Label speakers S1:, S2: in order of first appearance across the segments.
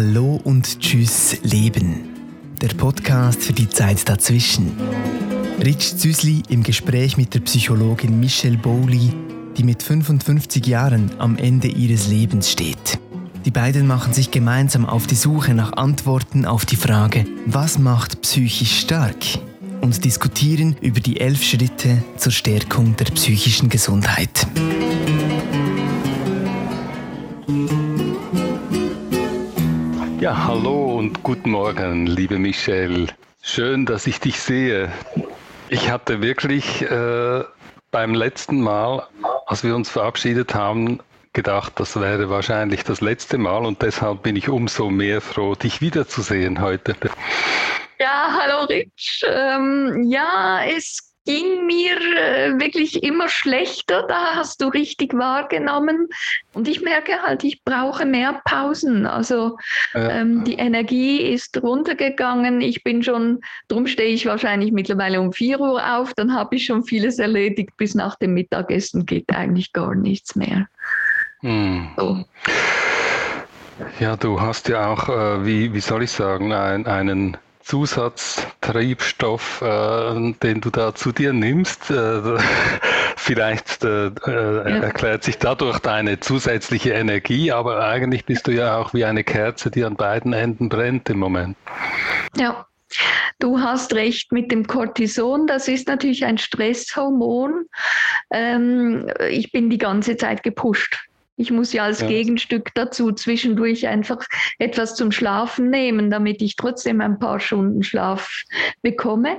S1: Hallo und Tschüss Leben. Der Podcast für die Zeit dazwischen. Rich Züsli im Gespräch mit der Psychologin Michelle Bowley, die mit 55 Jahren am Ende ihres Lebens steht. Die beiden machen sich gemeinsam auf die Suche nach Antworten auf die Frage, was macht psychisch stark? Und diskutieren über die elf Schritte zur Stärkung der psychischen Gesundheit.
S2: Ja, hallo und guten Morgen, liebe Michelle. Schön, dass ich dich sehe. Ich hatte wirklich äh, beim letzten Mal, als wir uns verabschiedet haben, gedacht, das wäre wahrscheinlich das letzte Mal und deshalb bin ich umso mehr froh, dich wiederzusehen heute.
S3: Ja, hallo Rich. Ähm, ja, es ging mir äh, wirklich immer schlechter. Da hast du richtig wahrgenommen. Und ich merke halt, ich brauche mehr Pausen. Also ja. ähm, die Energie ist runtergegangen. Ich bin schon, darum stehe ich wahrscheinlich mittlerweile um 4 Uhr auf. Dann habe ich schon vieles erledigt. Bis nach dem Mittagessen geht eigentlich gar nichts mehr. Hm. So.
S2: Ja, du hast ja auch, äh, wie, wie soll ich sagen, ein, einen Zusatztriebstoff, äh, den du da zu dir nimmst. Äh, vielleicht äh, äh, ja. erklärt sich dadurch deine zusätzliche Energie, aber eigentlich bist du ja auch wie eine Kerze, die an beiden Enden brennt im Moment.
S3: Ja. Du hast recht mit dem Cortison, das ist natürlich ein Stresshormon. Ähm, ich bin die ganze Zeit gepusht. Ich muss ja als ja. Gegenstück dazu zwischendurch einfach etwas zum Schlafen nehmen, damit ich trotzdem ein paar Stunden Schlaf bekomme.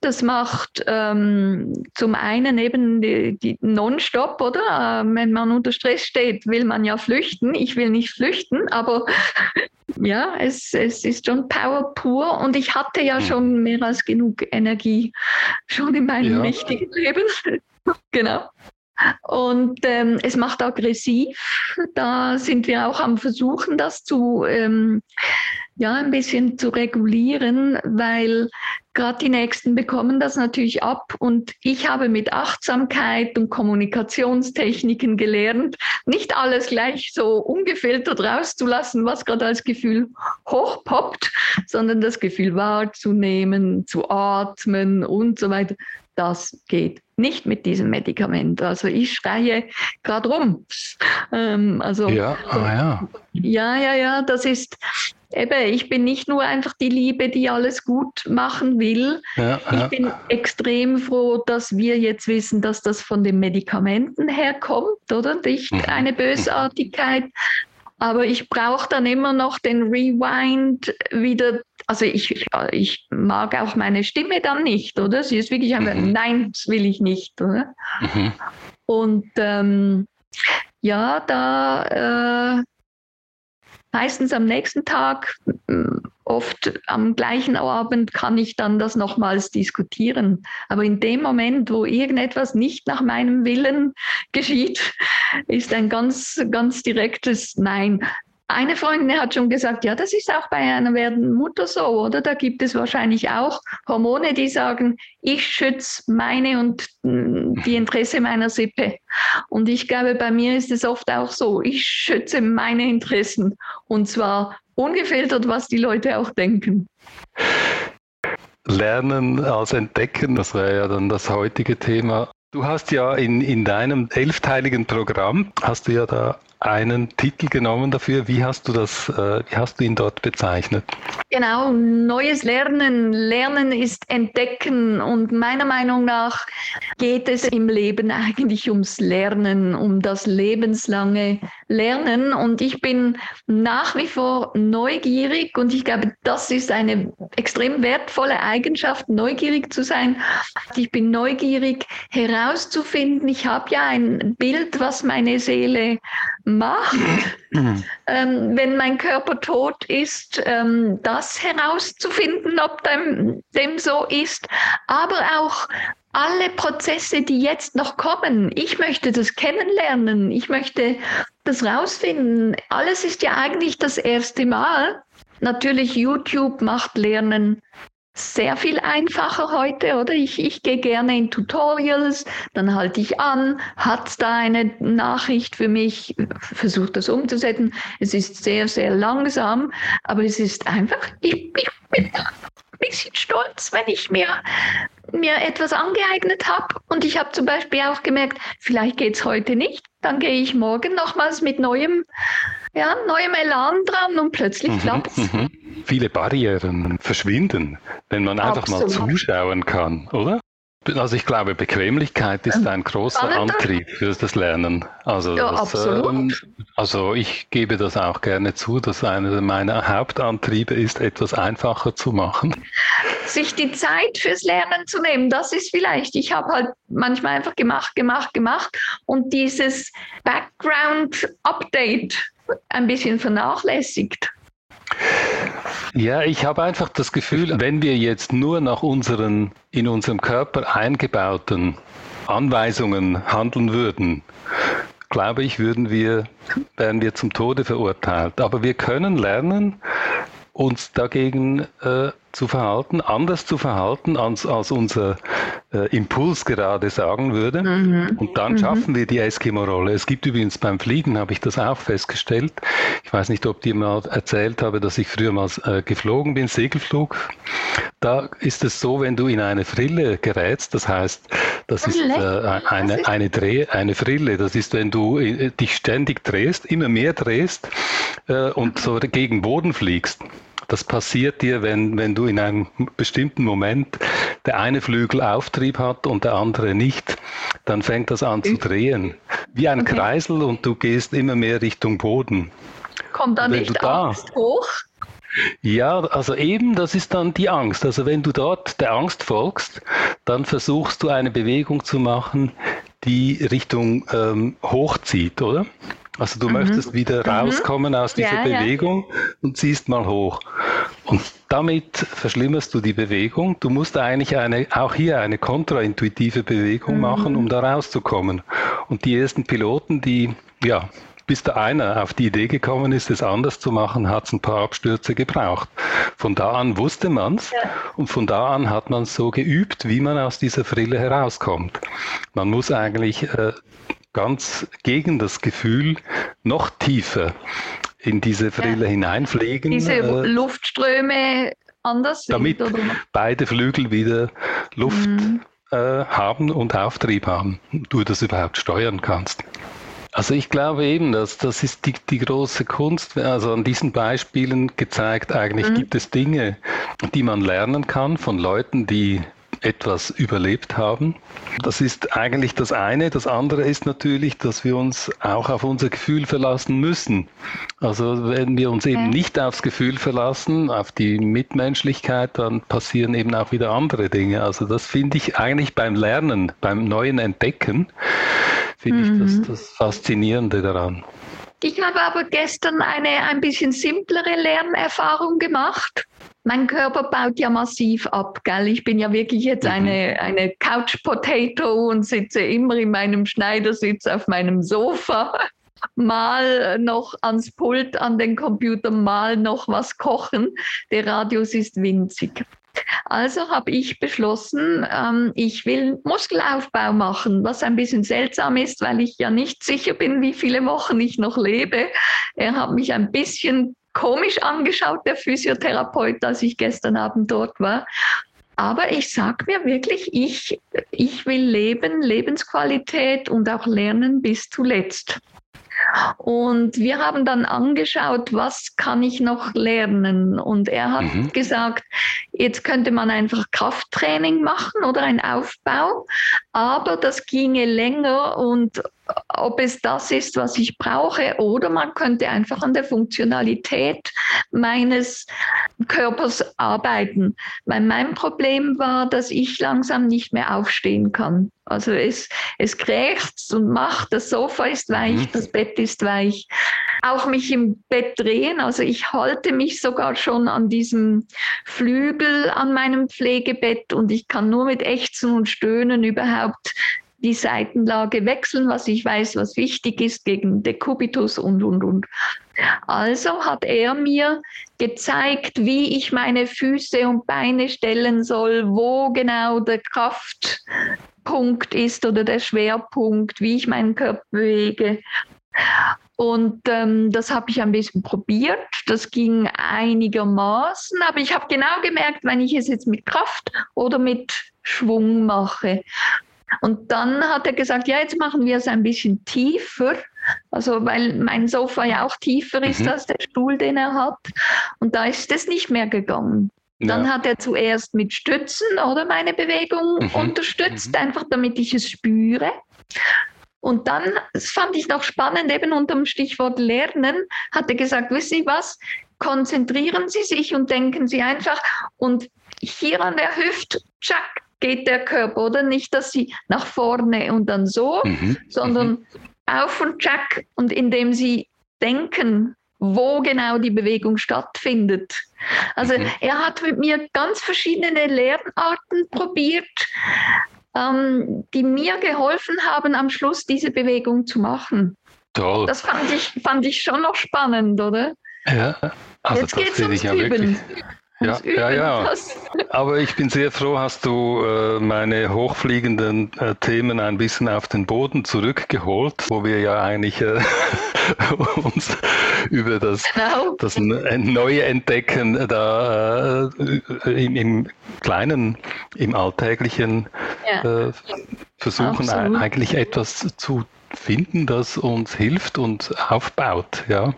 S3: Das macht ähm, zum einen eben die, die Nonstop, oder? Ähm, wenn man unter Stress steht, will man ja flüchten. Ich will nicht flüchten, aber ja, es, es ist schon Power pur und ich hatte ja hm. schon mehr als genug Energie schon in meinem ja. richtigen Leben. genau. Und ähm, es macht aggressiv. Da sind wir auch am Versuchen, das zu ähm, ja ein bisschen zu regulieren, weil gerade die Nächsten bekommen das natürlich ab. Und ich habe mit Achtsamkeit und Kommunikationstechniken gelernt, nicht alles gleich so ungefiltert rauszulassen, was gerade als Gefühl hochpoppt, sondern das Gefühl wahrzunehmen, zu atmen und so weiter das geht nicht mit diesem Medikament. Also ich schreie gerade rum. Ähm, also
S2: ja, ah, ja.
S3: ja, ja, ja, das ist eben, ich bin nicht nur einfach die Liebe, die alles gut machen will. Ja, ich ja. bin extrem froh, dass wir jetzt wissen, dass das von den Medikamenten herkommt, oder? Nicht mhm. eine Bösartigkeit, aber ich brauche dann immer noch den Rewind wieder. Also ich, ich mag auch meine Stimme dann nicht, oder? Sie ist wirklich einfach, mhm. nein, das will ich nicht, oder? Mhm. Und ähm, ja, da äh, meistens am nächsten Tag oft am gleichen Abend kann ich dann das nochmals diskutieren. Aber in dem Moment, wo irgendetwas nicht nach meinem Willen geschieht, ist ein ganz, ganz direktes Nein. Eine Freundin hat schon gesagt, ja, das ist auch bei einer werdenden Mutter so, oder? Da gibt es wahrscheinlich auch Hormone, die sagen, ich schütze meine und mm, die Interesse meiner Sippe. Und ich glaube, bei mir ist es oft auch so, ich schütze meine Interessen und zwar ungefiltert, was die Leute auch denken.
S2: Lernen als Entdecken, das wäre ja dann das heutige Thema. Du hast ja in, in deinem elfteiligen Programm, hast du ja da einen Titel genommen dafür. Wie hast du das, äh, wie hast du ihn dort bezeichnet?
S3: Genau, neues Lernen. Lernen ist Entdecken. Und meiner Meinung nach geht es im Leben eigentlich ums Lernen, um das lebenslange Lernen. Und ich bin nach wie vor neugierig und ich glaube, das ist eine extrem wertvolle Eigenschaft, neugierig zu sein. Ich bin neugierig herauszufinden. Ich habe ja ein Bild, was meine Seele macht, mhm. ähm, wenn mein Körper tot ist, ähm, das herauszufinden, ob dem, dem so ist, aber auch alle Prozesse, die jetzt noch kommen. Ich möchte das kennenlernen, ich möchte das rausfinden. Alles ist ja eigentlich das erste Mal. Natürlich, YouTube macht Lernen sehr viel einfacher heute, oder? Ich, ich gehe gerne in Tutorials, dann halte ich an, hat da eine Nachricht für mich, versuche das umzusetzen. Es ist sehr, sehr langsam, aber es ist einfach, ich, ich bin ein bisschen stolz, wenn ich mir, mir etwas angeeignet habe. Und ich habe zum Beispiel auch gemerkt, vielleicht geht es heute nicht, dann gehe ich morgen nochmals mit neuem, ja, neuem Elan dran und plötzlich mhm, klappt es. Mhm
S2: viele Barrieren verschwinden, wenn man einfach Absolut. mal zuschauen kann, oder? Also ich glaube, Bequemlichkeit ist ähm, ein großer. Antrieb für das Lernen. Also, ja, das, ähm, also ich gebe das auch gerne zu, dass einer meiner Hauptantriebe ist, etwas einfacher zu machen.
S3: Sich die Zeit fürs Lernen zu nehmen, das ist vielleicht. Ich habe halt manchmal einfach gemacht, gemacht, gemacht und dieses Background-Update ein bisschen vernachlässigt.
S2: Ja, ich habe einfach das Gefühl, wenn wir jetzt nur nach unseren in unserem Körper eingebauten Anweisungen handeln würden, glaube ich, würden wir, wären wir zum Tode verurteilt. Aber wir können lernen, uns dagegen äh, zu verhalten, anders zu verhalten, als, als unser äh, Impuls gerade sagen würde. Mhm. Und dann mhm. schaffen wir die Eskimo-Rolle. Es gibt übrigens beim Fliegen, habe ich das auch festgestellt. Ich weiß nicht, ob dir mal erzählt habe, dass ich früher mal äh, geflogen bin, Segelflug. Da ist es so, wenn du in eine Frille gerätst, das heißt, das ist äh, eine, eine, Dreh, eine Frille, das ist, wenn du äh, dich ständig drehst, immer mehr drehst äh, und so gegen Boden fliegst. Das passiert dir, wenn, wenn du in einem bestimmten Moment der eine Flügel Auftrieb hat und der andere nicht. Dann fängt das an zu drehen. Wie ein okay. Kreisel und du gehst immer mehr Richtung Boden.
S3: Kommt dann nicht da, Angst hoch?
S2: Ja, also eben, das ist dann die Angst. Also wenn du dort der Angst folgst, dann versuchst du eine Bewegung zu machen, die Richtung ähm, hochzieht, oder? Also du mhm. möchtest wieder mhm. rauskommen aus dieser ja, Bewegung ja. und ziehst mal hoch. Und damit verschlimmerst du die Bewegung. Du musst eigentlich eine, auch hier eine kontraintuitive Bewegung mhm. machen, um da rauszukommen. Und die ersten Piloten, die, ja, bis da einer auf die Idee gekommen ist, es anders zu machen, hat es ein paar Abstürze gebraucht. Von da an wusste man es ja. und von da an hat man so geübt, wie man aus dieser Frille herauskommt. Man muss eigentlich äh, ganz gegen das Gefühl noch tiefer in diese Frille ja. hineinfliegen.
S3: Diese äh, Luftströme anders
S2: damit sind, beide Flügel wieder Luft mhm. äh, haben und Auftrieb haben, du das überhaupt steuern kannst. Also ich glaube eben, dass das ist die, die große Kunst. Also an diesen Beispielen gezeigt, eigentlich mhm. gibt es Dinge, die man lernen kann von Leuten, die etwas überlebt haben. Das ist eigentlich das eine. Das andere ist natürlich, dass wir uns auch auf unser Gefühl verlassen müssen. Also wenn wir uns eben nicht aufs Gefühl verlassen, auf die Mitmenschlichkeit, dann passieren eben auch wieder andere Dinge. Also das finde ich eigentlich beim Lernen, beim neuen Entdecken, finde mhm. ich das, das Faszinierende daran.
S3: Ich habe aber gestern eine ein bisschen simplere Lernerfahrung gemacht mein Körper baut ja massiv ab, gell? Ich bin ja wirklich jetzt mhm. eine, eine Couch Potato und sitze immer in meinem Schneidersitz auf meinem Sofa. Mal noch ans Pult, an den Computer, mal noch was kochen. Der Radius ist winzig. Also habe ich beschlossen, ähm, ich will Muskelaufbau machen, was ein bisschen seltsam ist, weil ich ja nicht sicher bin, wie viele Wochen ich noch lebe. Er hat mich ein bisschen komisch angeschaut, der Physiotherapeut, als ich gestern Abend dort war. Aber ich sage mir wirklich, ich, ich will leben, Lebensqualität und auch lernen bis zuletzt. Und wir haben dann angeschaut, was kann ich noch lernen? Und er hat mhm. gesagt, jetzt könnte man einfach Krafttraining machen oder ein Aufbau, aber das ginge länger und ob es das ist, was ich brauche, oder man könnte einfach an der Funktionalität meines Körpers arbeiten. Weil mein Problem war, dass ich langsam nicht mehr aufstehen kann. Also es, es krächzt und macht, das Sofa ist weich, mhm. das Bett ist weich. Auch mich im Bett drehen, also ich halte mich sogar schon an diesem Flügel an meinem Pflegebett und ich kann nur mit Ächzen und Stöhnen überhaupt die Seitenlage wechseln, was ich weiß, was wichtig ist gegen Dekubitus und, und, und. Also hat er mir gezeigt, wie ich meine Füße und Beine stellen soll, wo genau der Kraftpunkt ist oder der Schwerpunkt, wie ich meinen Körper bewege. Und ähm, das habe ich ein bisschen probiert. Das ging einigermaßen, aber ich habe genau gemerkt, wenn ich es jetzt mit Kraft oder mit Schwung mache. Und dann hat er gesagt, ja, jetzt machen wir es ein bisschen tiefer. Also weil mein Sofa ja auch tiefer ist mhm. als der Stuhl, den er hat. Und da ist es nicht mehr gegangen. Ja. Dann hat er zuerst mit Stützen oder meine Bewegung mhm. unterstützt, mhm. einfach damit ich es spüre. Und dann, das fand ich noch spannend, eben unter dem Stichwort Lernen, hat er gesagt, wissen Sie was, konzentrieren Sie sich und denken Sie einfach und hier an der Hüfte, tschack, geht der Körper, oder? Nicht, dass Sie nach vorne und dann so, mhm. sondern mhm. auf und tschack und indem Sie denken, wo genau die Bewegung stattfindet. Also mhm. er hat mit mir ganz verschiedene Lernarten probiert, ähm, die mir geholfen haben, am Schluss diese Bewegung zu machen. Toll. Das fand ich, fand ich schon noch spannend, oder?
S2: Ja, also Jetzt geht es ums ja Üben. Wirklich, ja, ja, ja. Aber ich bin sehr froh, hast du äh, meine hochfliegenden äh, Themen ein bisschen auf den Boden zurückgeholt, wo wir ja eigentlich äh, uns über das, genau. das neue Entdecken da äh, im, im, Kleinen, im Alltäglichen ja. Äh, versuchen, Absolut. eigentlich etwas zu finden, das uns hilft und aufbaut. Ja.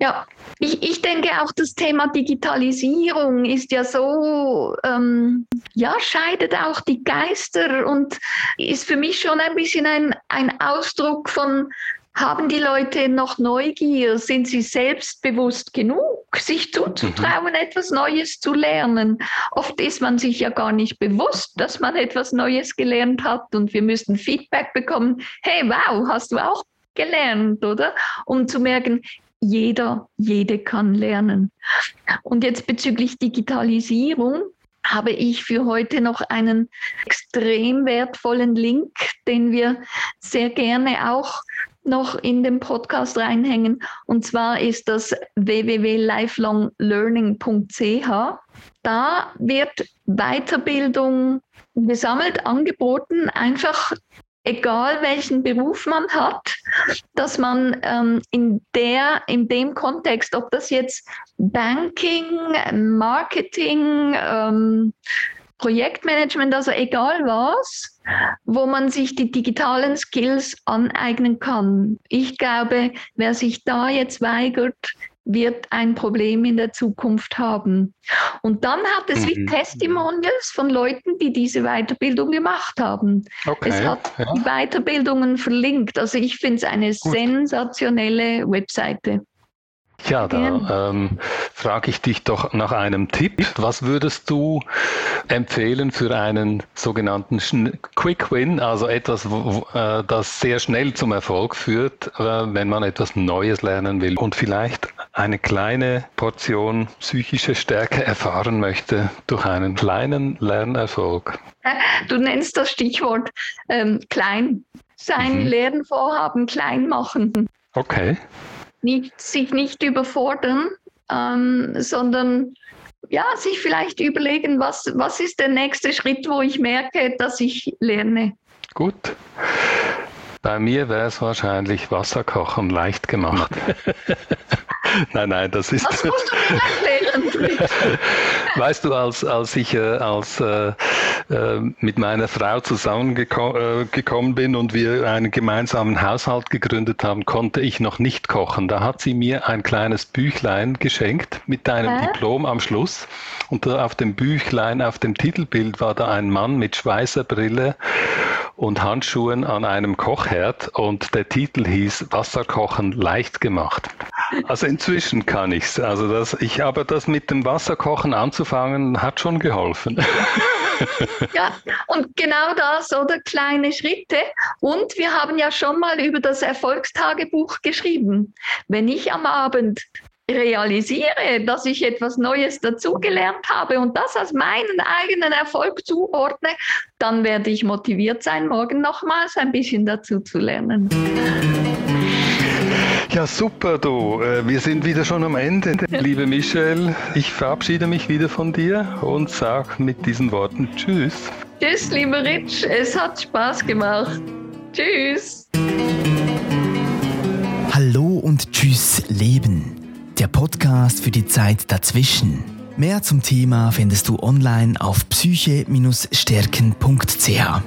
S3: Ja, ich, ich denke auch das Thema Digitalisierung ist ja so, ähm, ja, scheidet auch die Geister und ist für mich schon ein bisschen ein, ein Ausdruck von, haben die Leute noch Neugier? Sind sie selbstbewusst genug, sich zuzutrauen, mhm. etwas Neues zu lernen? Oft ist man sich ja gar nicht bewusst, dass man etwas Neues gelernt hat und wir müssen Feedback bekommen. Hey, wow, hast du auch gelernt, oder? Um zu merken, jeder, jede kann lernen. Und jetzt bezüglich Digitalisierung habe ich für heute noch einen extrem wertvollen Link, den wir sehr gerne auch noch in den Podcast reinhängen. Und zwar ist das www.lifelonglearning.ch. Da wird Weiterbildung gesammelt, angeboten, einfach egal welchen Beruf man hat, dass man ähm, in, der, in dem Kontext, ob das jetzt Banking, Marketing, ähm, Projektmanagement, also egal was, wo man sich die digitalen Skills aneignen kann. Ich glaube, wer sich da jetzt weigert, wird ein Problem in der Zukunft haben. Und dann hat es mhm. wie Testimonials von Leuten, die diese Weiterbildung gemacht haben. Okay, es hat ja. die Weiterbildungen verlinkt. Also ich finde es eine Gut. sensationelle Webseite.
S2: Ja, da ähm, frage ich dich doch nach einem Tipp. Was würdest du empfehlen für einen sogenannten Quick Win, also etwas, äh, das sehr schnell zum Erfolg führt, äh, wenn man etwas Neues lernen will und vielleicht eine kleine Portion psychische Stärke erfahren möchte durch einen kleinen Lernerfolg?
S3: Du nennst das Stichwort ähm, klein. Sein mhm. Lernvorhaben klein machen.
S2: Okay
S3: nicht, sich nicht überfordern, ähm, sondern ja, sich vielleicht überlegen, was, was ist der nächste Schritt, wo ich merke, dass ich lerne.
S2: Gut. Bei mir wäre es wahrscheinlich Wasserkochen leicht gemacht. nein, nein, das ist. Das musst du mir erklären. weißt du, als, als ich äh, als, äh, äh, mit meiner Frau zusammengekommen äh, bin und wir einen gemeinsamen Haushalt gegründet haben, konnte ich noch nicht kochen. Da hat sie mir ein kleines Büchlein geschenkt mit einem Hä? Diplom am Schluss. Und da auf dem Büchlein, auf dem Titelbild war da ein Mann mit Schweißerbrille und Handschuhen an einem Kochherd und der Titel hieß Wasserkochen leicht gemacht. Also inzwischen kann ich's. Also das, ich aber das mit dem Wasserkochen anzufangen hat schon geholfen.
S3: Ja, und genau das, oder kleine Schritte. Und wir haben ja schon mal über das Erfolgstagebuch geschrieben. Wenn ich am Abend realisiere, dass ich etwas Neues dazugelernt habe und das als meinen eigenen Erfolg zuordne, dann werde ich motiviert sein, morgen nochmals ein bisschen dazu zu lernen.
S2: Ja, super, du. Äh, wir sind wieder schon am Ende. Liebe Michelle, ich verabschiede mich wieder von dir und sage mit diesen Worten Tschüss.
S3: Tschüss, lieber Rich. Es hat Spaß gemacht. Tschüss.
S1: Hallo und Tschüss, Leben. Der Podcast für die Zeit dazwischen. Mehr zum Thema findest du online auf psyche-stärken.ch.